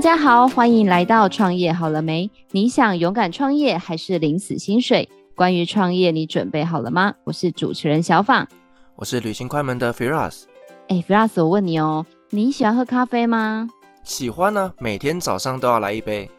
大家好，欢迎来到创业好了没？你想勇敢创业还是领死薪水？关于创业，你准备好了吗？我是主持人小访，我是旅行快门的 Firas。哎，Firas，我问你哦，你喜欢喝咖啡吗？喜欢呢、啊，每天早上都要来一杯。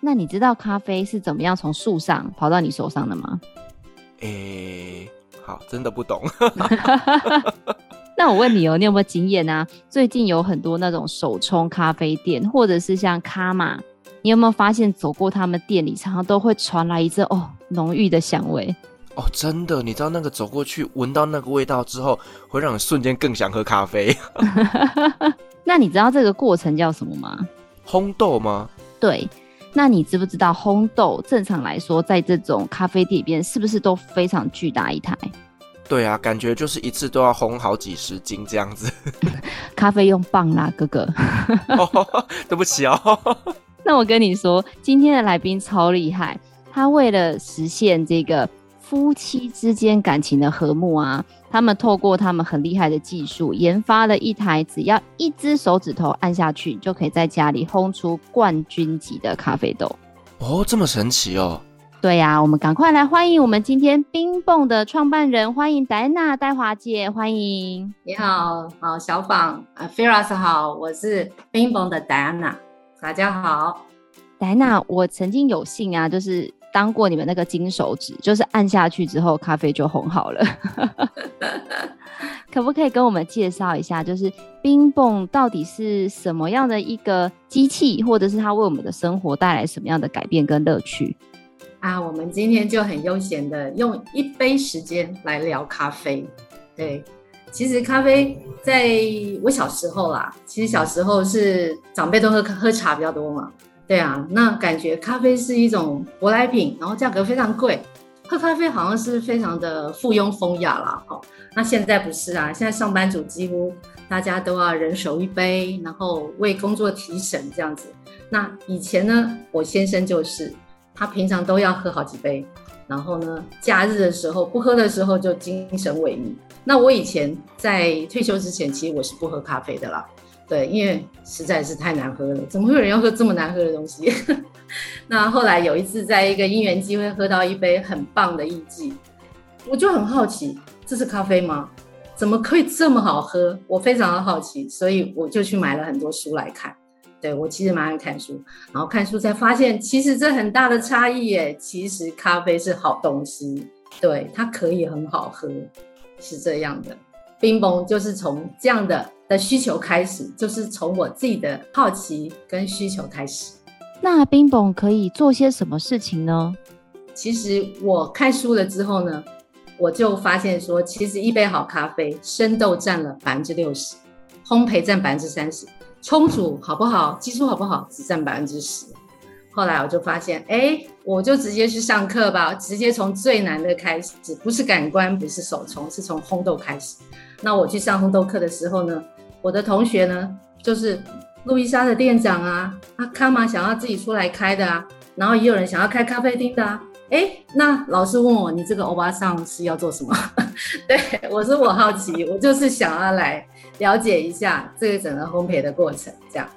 那你知道咖啡是怎么样从树上跑到你手上的吗？诶，好，真的不懂。那我问你哦，你有没有经验啊？最近有很多那种手冲咖啡店，或者是像卡玛，你有没有发现走过他们店里，常常都会传来一阵哦浓郁的香味？哦，真的，你知道那个走过去闻到那个味道之后，会让你瞬间更想喝咖啡。那你知道这个过程叫什么吗？烘豆吗？对。那你知不知道烘豆正常来说，在这种咖啡店里边是不是都非常巨大一台？对啊，感觉就是一次都要烘好几十斤这样子。咖啡用棒啦，哥哥。哦，对不起哦。那我跟你说，今天的来宾超厉害，他为了实现这个夫妻之间感情的和睦啊，他们透过他们很厉害的技术，研发了一台只要一只手指头按下去，就可以在家里烘出冠军级的咖啡豆。哦，这么神奇哦。对呀、啊，我们赶快来欢迎我们今天冰蹦的创办人，欢迎戴安娜戴华姐，欢迎。你好，好小访，啊、uh,，Firas 好，我是冰蹦的戴安娜，大家好。戴安娜，我曾经有幸啊，就是当过你们那个金手指，就是按下去之后咖啡就烘好了。可不可以跟我们介绍一下，就是冰泵到底是什么样的一个机器，或者是它为我们的生活带来什么样的改变跟乐趣？啊，我们今天就很悠闲的用一杯时间来聊咖啡。对，其实咖啡在我小时候啦，其实小时候是长辈都喝喝茶比较多嘛。对啊，那感觉咖啡是一种舶来品，然后价格非常贵，喝咖啡好像是非常的附庸风雅啦。哦，那现在不是啊，现在上班族几乎大家都要人手一杯，然后为工作提神这样子。那以前呢，我先生就是。他平常都要喝好几杯，然后呢，假日的时候不喝的时候就精神萎靡。那我以前在退休之前，其实我是不喝咖啡的啦，对，因为实在是太难喝了，怎么会有人要喝这么难喝的东西？那后来有一次在一个因缘机会喝到一杯很棒的艺妓，我就很好奇，这是咖啡吗？怎么可以这么好喝？我非常的好奇，所以我就去买了很多书来看。对，我其实蛮爱看书，然后看书才发现，其实这很大的差异耶。其实咖啡是好东西，对，它可以很好喝，是这样的。冰崩就是从这样的的需求开始，就是从我自己的好奇跟需求开始。那冰崩可以做些什么事情呢？其实我看书了之后呢，我就发现说，其实一杯好咖啡，生豆占了百分之六十，烘焙占百分之三十。冲煮好不好？技术好不好？只占百分之十。后来我就发现，哎，我就直接去上课吧，直接从最难的开始，不是感官，不是手冲，是从烘豆开始。那我去上烘豆课的时候呢，我的同学呢，就是路易莎的店长啊，阿卡玛想要自己出来开的啊，然后也有人想要开咖啡厅的啊。哎，那老师问我，你这个欧巴桑是要做什么？对，我说我好奇，我就是想要来了解一下这个整个烘焙的过程，这样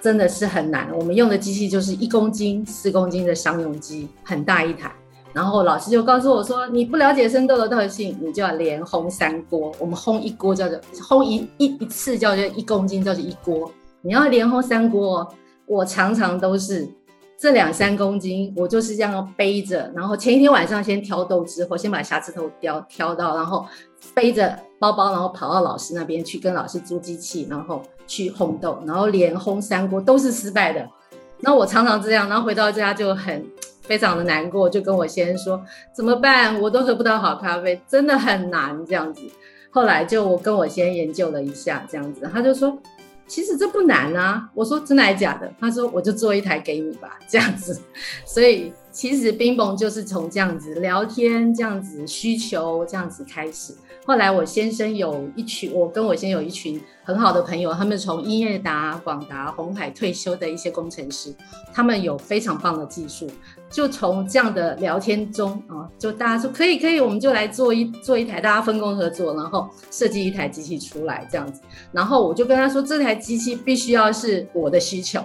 真的是很难。我们用的机器就是一公斤、四公斤的商用机，很大一台。然后老师就告诉我说，你不了解生豆的特性，你就要连烘三锅。我们烘一锅叫做烘一一一次叫做一公斤叫做一锅，你要连烘三锅。我常常都是。这两三公斤，我就是这样背着，然后前一天晚上先挑豆之后，先把瑕疵豆挑挑到，然后背着包包，然后跑到老师那边去跟老师租机器，然后去烘豆，然后连烘三锅都是失败的。那我常常这样，然后回到家就很非常的难过，就跟我先生说怎么办？我都喝不到好咖啡，真的很难这样子。后来就我跟我先生研究了一下，这样子，他就说。其实这不难啊，我说真的还假的？他说我就做一台给你吧，这样子。所以其实冰蹦就是从这样子聊天，这样子需求这样子开始。后来我先生有一群，我跟我先生有一群很好的朋友，他们从英业达、广达、红海退休的一些工程师，他们有非常棒的技术，就从这样的聊天中啊，就大家说可以可以，我们就来做一做一台，大家分工合作，然后设计一台机器出来这样子。然后我就跟他说，这台机器必须要是我的需求。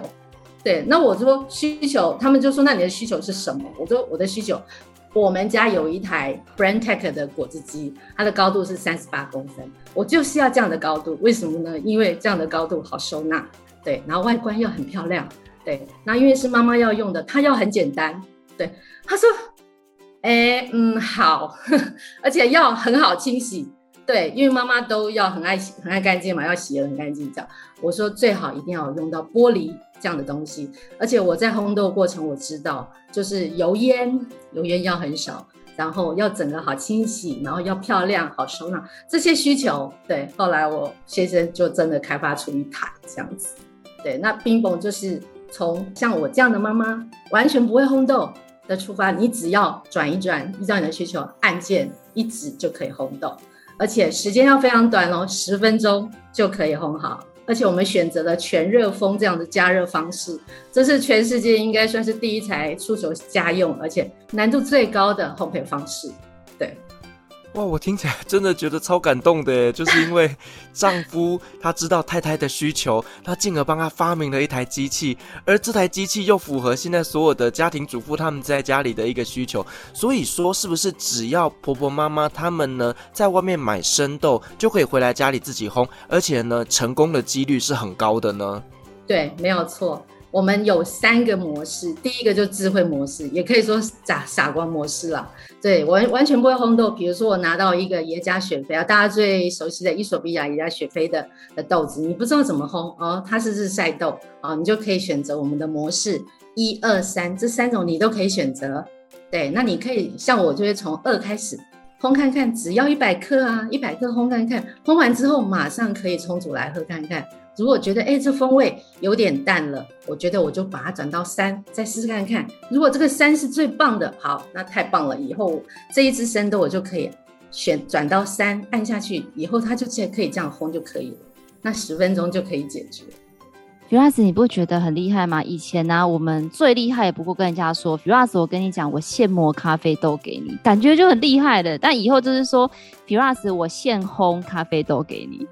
对，那我说需求，他们就说那你的需求是什么？我说我的需求，我们家有一台 BrandTech 的果汁机，它的高度是三十八公分，我就是要这样的高度，为什么呢？因为这样的高度好收纳，对，然后外观又很漂亮，对，那因为是妈妈要用的，它要很简单，对，他说，哎，嗯，好，而且要很好清洗。对，因为妈妈都要很爱洗、很爱干净嘛，要洗得很干净。这样，我说最好一定要用到玻璃这样的东西。而且我在烘豆过程，我知道就是油烟，油烟要很少，然后要整个好清洗，然后要漂亮、好收纳这些需求。对，后来我先生就真的开发出一台这样子。对，那冰崩就是从像我这样的妈妈，完全不会烘豆的出发，你只要转一转，依照你的需求，按键一指就可以烘豆。而且时间要非常短哦，十分钟就可以烘好。而且我们选择了全热风这样的加热方式，这是全世界应该算是第一台出手家用，而且难度最高的烘焙方式。哇，我听起来真的觉得超感动的，就是因为丈夫他知道太太的需求，他进而帮他发明了一台机器，而这台机器又符合现在所有的家庭主妇他们在家里的一个需求，所以说是不是只要婆婆妈妈他们呢在外面买生豆就可以回来家里自己烘，而且呢成功的几率是很高的呢？对，没有错。我们有三个模式，第一个就是智慧模式，也可以说傻傻瓜模式了。对，完完全不会烘豆。比如说我拿到一个耶加雪菲啊，大家最熟悉的伊索比亚耶加雪菲的的豆子，你不知道怎么烘哦，它是日晒豆啊，你就可以选择我们的模式一二三这三种，你都可以选择。对，那你可以像我就会从二开始烘看看，只要一百克啊，一百克烘看看，烘完之后马上可以冲煮来喝看看。如果觉得哎，这风味有点淡了，我觉得我就把它转到三，再试试看看。如果这个三是最棒的，好，那太棒了。以后这一支生豆我就可以选转到三，按下去以后它就直接可以这样烘就可以了。那十分钟就可以解决。Firas，你不觉得很厉害吗？以前呢、我们最厉害也不过跟人家说，Firas，我跟你讲，我现磨咖啡豆给你，感觉就很厉害的。但以后就是说，Firas，我现烘咖啡豆给你。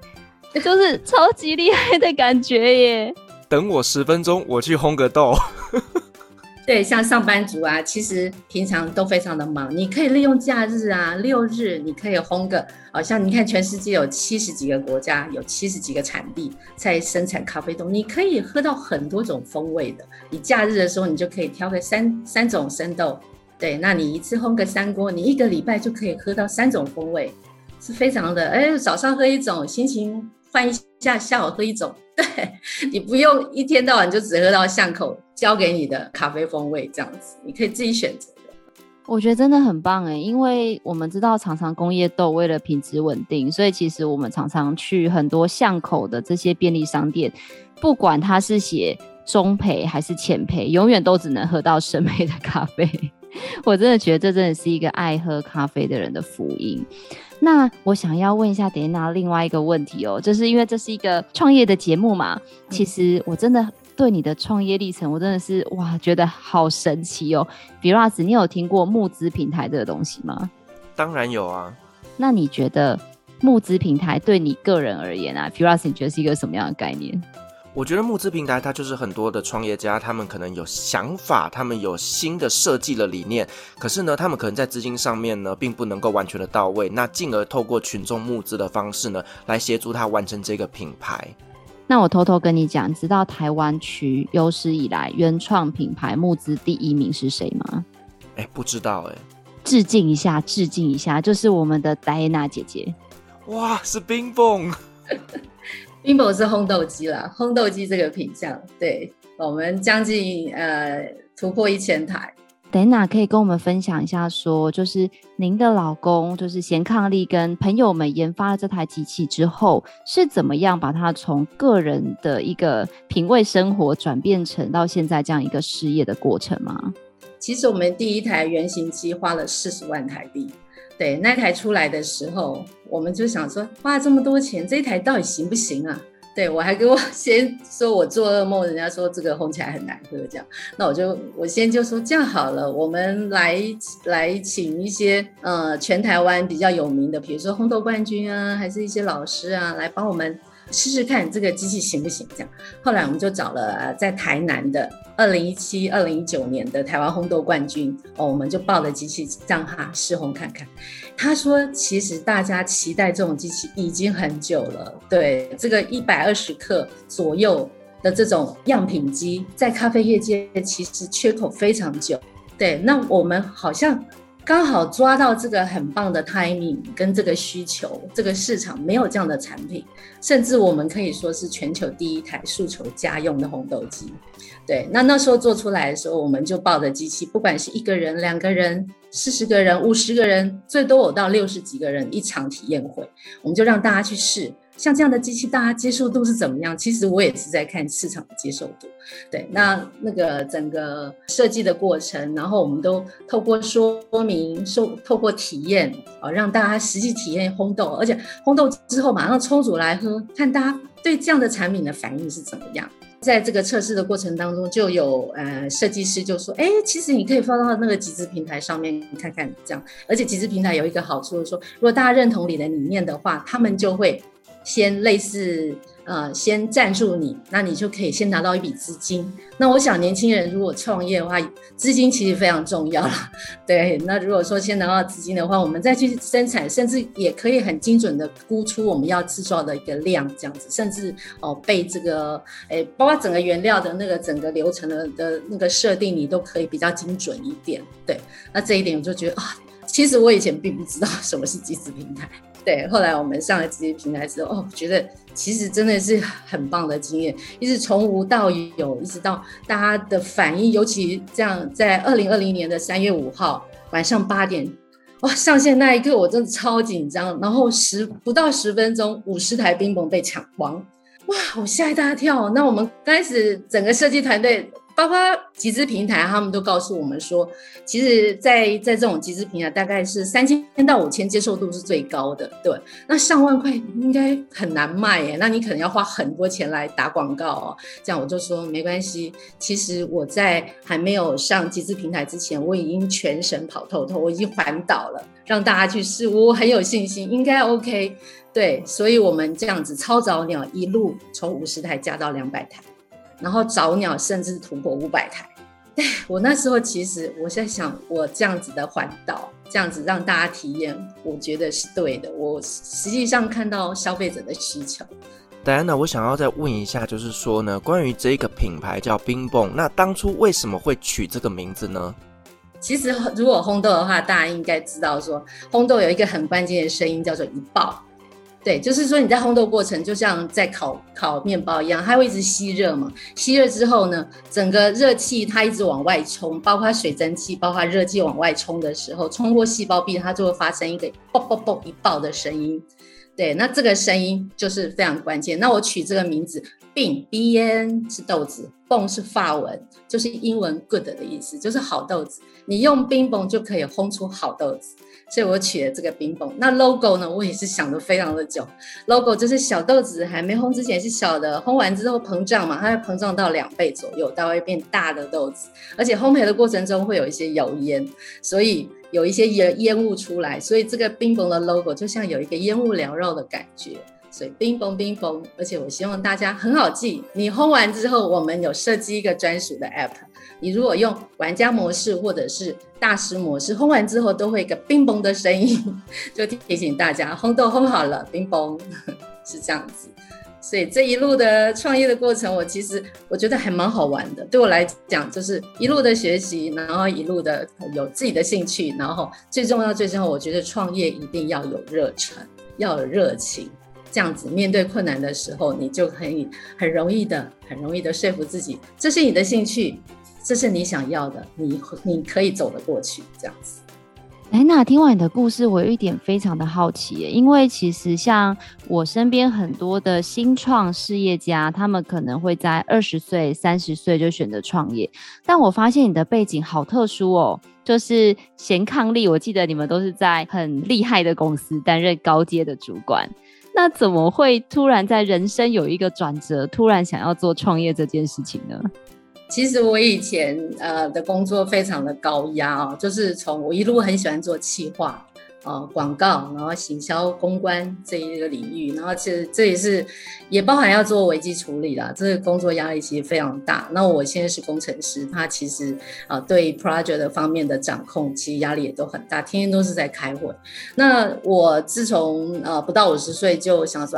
就是超级厉害的感觉耶！等我十分钟，我去烘个豆。对，像上班族啊，其实平常都非常的忙，你可以利用假日啊，六日你可以烘个，好像你看全世界有七十几个国家，有七十几个产地在生产咖啡豆，你可以喝到很多种风味的。你假日的时候，你就可以挑个三三种生豆，对，那你一次烘个三锅，你一个礼拜就可以喝到三种风味，是非常的。哎，早上喝一种，心情。换一下，下午喝一种，对，你不用一天到晚就只喝到巷口交给你的咖啡风味这样子，你可以自己选择。我觉得真的很棒哎，因为我们知道常常工业豆为了品质稳定，所以其实我们常常去很多巷口的这些便利商店，不管它是写中培还是浅培，永远都只能喝到深培的咖啡。我真的觉得这真的是一个爱喝咖啡的人的福音。那我想要问一下 Diana 另外一个问题哦，就是因为这是一个创业的节目嘛，其实我真的对你的创业历程，我真的是哇，觉得好神奇哦。Firas，你有听过募资平台这个东西吗？当然有啊。那你觉得募资平台对你个人而言啊，Firas，你觉得是一个什么样的概念？我觉得募资平台它就是很多的创业家，他们可能有想法，他们有新的设计的理念，可是呢，他们可能在资金上面呢，并不能够完全的到位，那进而透过群众募资的方式呢，来协助他完成这个品牌。那我偷偷跟你讲，知道台湾区有史以来原创品牌募资第一名是谁吗？哎，不知道哎，致敬一下，致敬一下，就是我们的戴安娜姐姐。哇，是冰蹦。Bimbo 是烘豆机啦，烘豆机这个品相，对，我们将近呃突破一千台。Diana 可以跟我们分享一下说，说就是您的老公就是贤伉俪跟朋友们研发了这台机器之后，是怎么样把它从个人的一个品味生活转变成到现在这样一个事业的过程吗？其实我们第一台原型机花了四十万台币。对，那台出来的时候，我们就想说，花这么多钱，这台到底行不行啊？对，我还给我 先说我做噩梦，人家说这个烘起来很难喝，这样，那我就我先就说这样好了，我们来来请一些呃全台湾比较有名的，比如说烘豆冠军啊，还是一些老师啊，来帮我们试试看这个机器行不行？这样，后来我们就找了在台南的二零一七、二零一九年的台湾烘豆冠军哦，我们就抱着机器让他试烘看看。他说，其实大家期待这种机器已经很久了。对，这个一百二十克左右的这种样品机，在咖啡业界其实缺口非常久。对，那我们好像。刚好抓到这个很棒的 timing 跟这个需求，这个市场没有这样的产品，甚至我们可以说是全球第一台诉求家用的烘豆机。对，那那时候做出来的时候，我们就抱着机器，不管是一个人、两个人、四十个人、五十个人，最多有到六十几个人一场体验会，我们就让大家去试。像这样的机器，大家接受度是怎么样？其实我也是在看市场的接受度。对，那那个整个设计的过程，然后我们都透过说明、说透过体验，啊，让大家实际体验烘豆，而且烘豆之后马上冲煮来喝，看大家对这样的产品的反应是怎么样。在这个测试的过程当中，就有呃设计师就说：“哎，其实你可以放到那个集资平台上面看看，这样。而且集资平台有一个好处是说，如果大家认同你的理念的话，他们就会。”先类似呃，先赞助你，那你就可以先拿到一笔资金。那我想年轻人如果创业的话，资金其实非常重要啦。对，那如果说先拿到资金的话，我们再去生产，甚至也可以很精准的估出我们要制造的一个量，这样子，甚至哦被这个，诶，包括整个原料的那个整个流程的的那个设定，你都可以比较精准一点。对，那这一点我就觉得啊，其实我以前并不知道什么是集资平台。对，后来我们上了这些平台之后，哦，觉得其实真的是很棒的经验，一直从无到有，一直到大家的反应，尤其这样在二零二零年的三月五号晚上八点，哇，上线那一刻我真的超紧张，然后十不到十分钟，五十台冰棒被抢光，哇，我吓一大跳。那我们开始整个设计团队。包括集资平台，他们都告诉我们说，其实在，在这种集资平台，大概是三千到五千接受度是最高的。对，那上万块应该很难卖耶，那你可能要花很多钱来打广告哦。这样我就说没关系，其实我在还没有上集资平台之前，我已经全省跑透透，我已经环岛了，让大家去试，我很有信心，应该 OK。对，所以我们这样子超早鸟一路从五十台加到两百台。然后早鸟甚至突破五百台，我那时候其实我在想，我这样子的环岛，这样子让大家体验，我觉得是对的。我实际上看到消费者的需求。戴安娜，我想要再问一下，就是说呢，关于这个品牌叫冰蹦，那当初为什么会取这个名字呢？其实如果烘豆的话，大家应该知道说，烘豆有一个很关键的声音叫做一爆。对，就是说你在烘豆过程，就像在烤烤面包一样，它会一直吸热嘛。吸热之后呢，整个热气它一直往外冲，包括水蒸气，包括热气往外冲的时候，冲过细胞壁，它就会发生一个爆爆爆一爆的声音。对，那这个声音就是非常关键。那我取这个名字，Bean 是豆子，Bon 是法文，就是英文 good 的意思，就是好豆子。你用冰蹦就可以烘出好豆子。所以我取了这个冰蹦。那 logo 呢？我也是想的非常的久。logo 就是小豆子还没烘之前是小的，烘完之后膨胀嘛，它会膨胀到两倍左右，它会变大的豆子。而且烘焙的过程中会有一些油烟，所以有一些烟烟雾出来，所以这个冰蹦的 logo 就像有一个烟雾缭绕的感觉。所以冰蹦冰蹦，而且我希望大家很好记。你烘完之后，我们有设计一个专属的 app。你如果用玩家模式或者是大师模式，烘完之后都会一个冰崩的声音，就提醒大家烘豆烘好了，冰崩 是这样子。所以这一路的创业的过程，我其实我觉得还蛮好玩的。对我来讲，就是一路的学习，然后一路的有自己的兴趣，然后最重要最重要，我觉得创业一定要有热忱，要有热情，这样子面对困难的时候，你就可以很容易的、很容易的说服自己，这是你的兴趣。这是你想要的，你你可以走得过去，这样子。哎，那听完你的故事，我有一点非常的好奇，因为其实像我身边很多的新创事业家，他们可能会在二十岁、三十岁就选择创业，但我发现你的背景好特殊哦，就是贤抗力，我记得你们都是在很厉害的公司担任高阶的主管，那怎么会突然在人生有一个转折，突然想要做创业这件事情呢？其实我以前呃的工作非常的高压啊，就是从我一路很喜欢做企划，呃广告，然后行销公关这一个领域，然后其实这也是也包含要做危机处理啦，这个工作压力其实非常大。那我现在是工程师，他其实啊、对 project 方面的掌控，其实压力也都很大，天天都是在开会。那我自从呃不到五十岁就想说。